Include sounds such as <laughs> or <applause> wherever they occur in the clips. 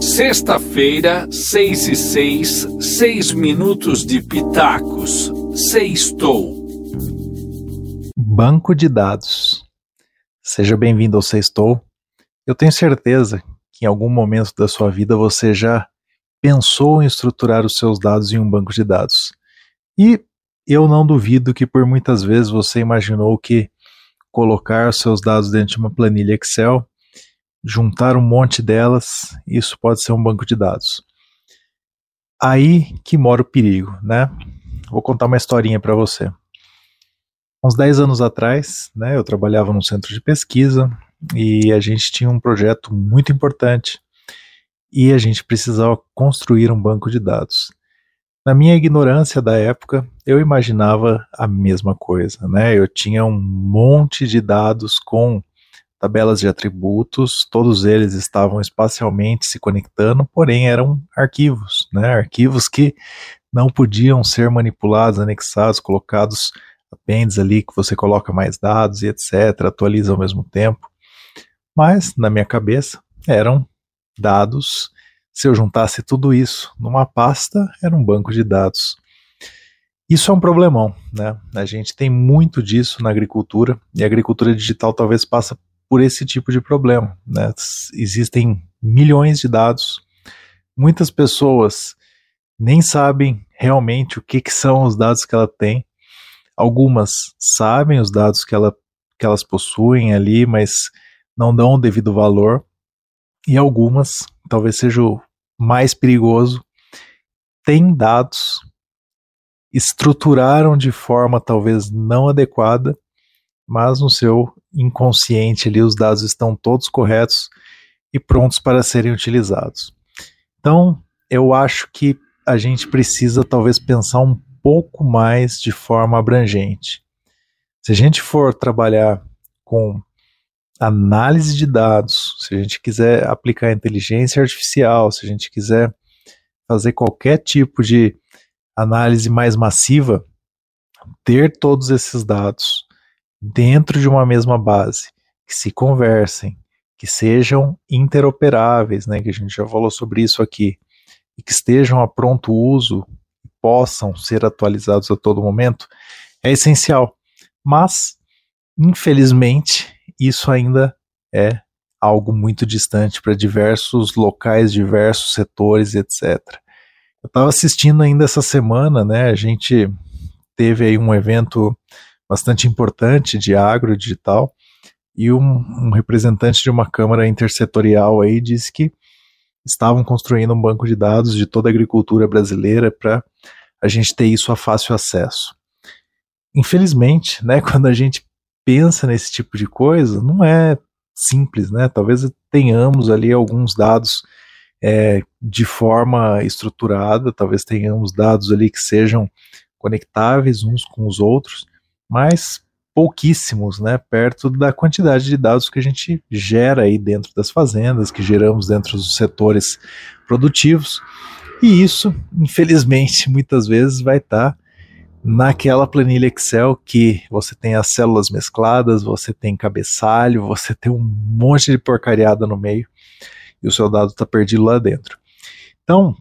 Sexta-feira, seis e seis, seis minutos de pitacos. Sextou. Banco de dados. Seja bem-vindo ao Sextou. Eu tenho certeza que em algum momento da sua vida você já pensou em estruturar os seus dados em um banco de dados. E eu não duvido que por muitas vezes você imaginou que colocar seus dados dentro de uma planilha Excel juntar um monte delas, isso pode ser um banco de dados. Aí que mora o perigo, né? Vou contar uma historinha para você. Uns 10 anos atrás, né, eu trabalhava num centro de pesquisa e a gente tinha um projeto muito importante e a gente precisava construir um banco de dados. Na minha ignorância da época, eu imaginava a mesma coisa, né? Eu tinha um monte de dados com tabelas de atributos, todos eles estavam espacialmente se conectando, porém eram arquivos, né? arquivos que não podiam ser manipulados, anexados, colocados apêndices ali que você coloca mais dados e etc, atualiza ao mesmo tempo. Mas na minha cabeça eram dados. Se eu juntasse tudo isso numa pasta, era um banco de dados. Isso é um problemão, né? A gente tem muito disso na agricultura e a agricultura digital talvez passa por esse tipo de problema. Né? Existem milhões de dados, muitas pessoas nem sabem realmente o que, que são os dados que ela tem. Algumas sabem os dados que, ela, que elas possuem ali, mas não dão o devido valor. E algumas, talvez seja o mais perigoso, têm dados, estruturaram de forma talvez não adequada, mas no seu inconsciente ali os dados estão todos corretos e prontos para serem utilizados. Então, eu acho que a gente precisa talvez pensar um pouco mais de forma abrangente. Se a gente for trabalhar com análise de dados, se a gente quiser aplicar inteligência artificial, se a gente quiser fazer qualquer tipo de análise mais massiva, ter todos esses dados dentro de uma mesma base, que se conversem, que sejam interoperáveis, né, que a gente já falou sobre isso aqui, e que estejam a pronto uso, possam ser atualizados a todo momento, é essencial. Mas, infelizmente, isso ainda é algo muito distante para diversos locais, diversos setores, etc. Eu estava assistindo ainda essa semana, né? A gente teve aí um evento bastante importante de agro digital, e um, um, representante de uma câmara intersetorial aí disse que estavam construindo um banco de dados de toda a agricultura brasileira para a gente ter isso a fácil acesso. Infelizmente, né, <laughs> quando a gente pensa nesse tipo de coisa, não é simples, né? Talvez tenhamos ali alguns dados é, de forma estruturada, talvez tenhamos dados ali que sejam conectáveis uns com os outros, mas pouquíssimos, né, perto da quantidade de dados que a gente gera aí dentro das fazendas, que geramos dentro dos setores produtivos. E isso, infelizmente, <laughs> muitas vezes vai estar tá naquela planilha Excel que você tem as células mescladas, você tem cabeçalho, você tem um monte de porcariada no meio e o seu dado está perdido lá dentro. Então,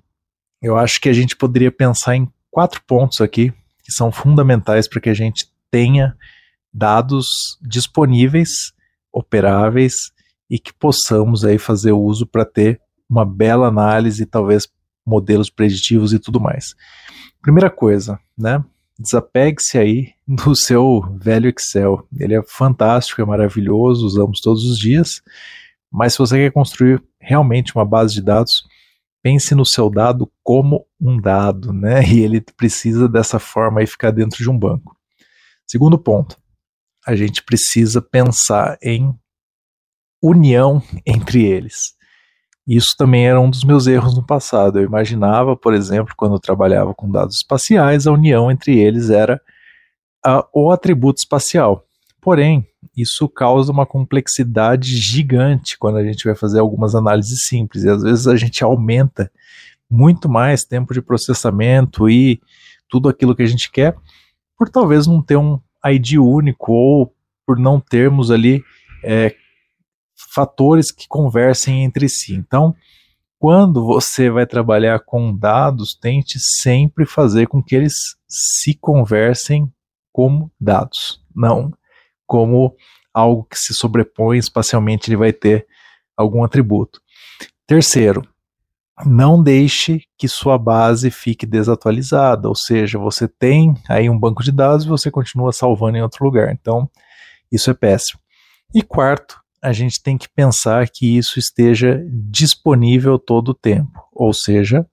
eu acho que a gente poderia pensar em quatro pontos aqui que são fundamentais para que a gente tenha dados disponíveis, operáveis e que possamos aí fazer uso para ter uma bela análise, talvez modelos preditivos e tudo mais. Primeira coisa, né? Desapegue-se aí <laughs> do seu velho Excel. Ele é fantástico, é maravilhoso, usamos todos os dias. Mas se você quer construir realmente uma base de dados, pense no seu dado como um dado, né? <laughs> E ele precisa dessa forma aí ficar dentro de um banco. Segundo ponto, a gente precisa pensar em união entre eles. Isso também era um dos meus erros no passado. Eu imaginava, por exemplo, quando eu trabalhava com dados espaciais, a união entre eles era a, o atributo espacial. Porém, isso causa uma complexidade gigante quando a gente vai fazer algumas análises simples. E às vezes a gente aumenta muito mais tempo de processamento e tudo aquilo que a gente quer por talvez não ter um ID único ou por não termos ali é, fatores que conversem entre si. Então, quando você vai trabalhar com dados, tente sempre fazer com que eles se conversem como dados, não como algo que se sobrepõe espacialmente, ele vai ter algum atributo. Terceiro, não deixe que sua base fique desatualizada, ou seja, você tem aí um banco de dados e você continua salvando em outro lugar. Então, isso é péssimo. E quarto, a gente tem que pensar que isso esteja disponível todo o tempo, ou seja,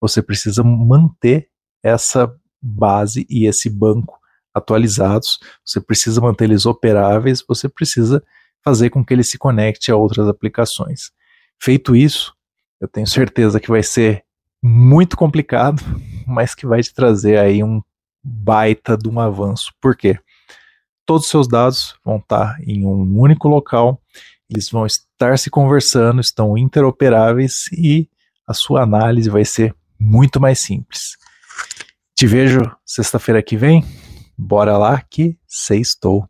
você precisa manter essa base e esse banco atualizados, você precisa manter eles operáveis, você precisa fazer com que ele se conecte a outras aplicações. Feito isso, eu tenho certeza que vai ser muito complicado, mas que vai te trazer aí um baita de um avanço. Por quê? Todos os seus dados vão estar em um único local, eles vão estar se conversando, estão interoperáveis e a sua análise vai ser muito mais simples. Te vejo sexta-feira que vem. Bora lá que sextou.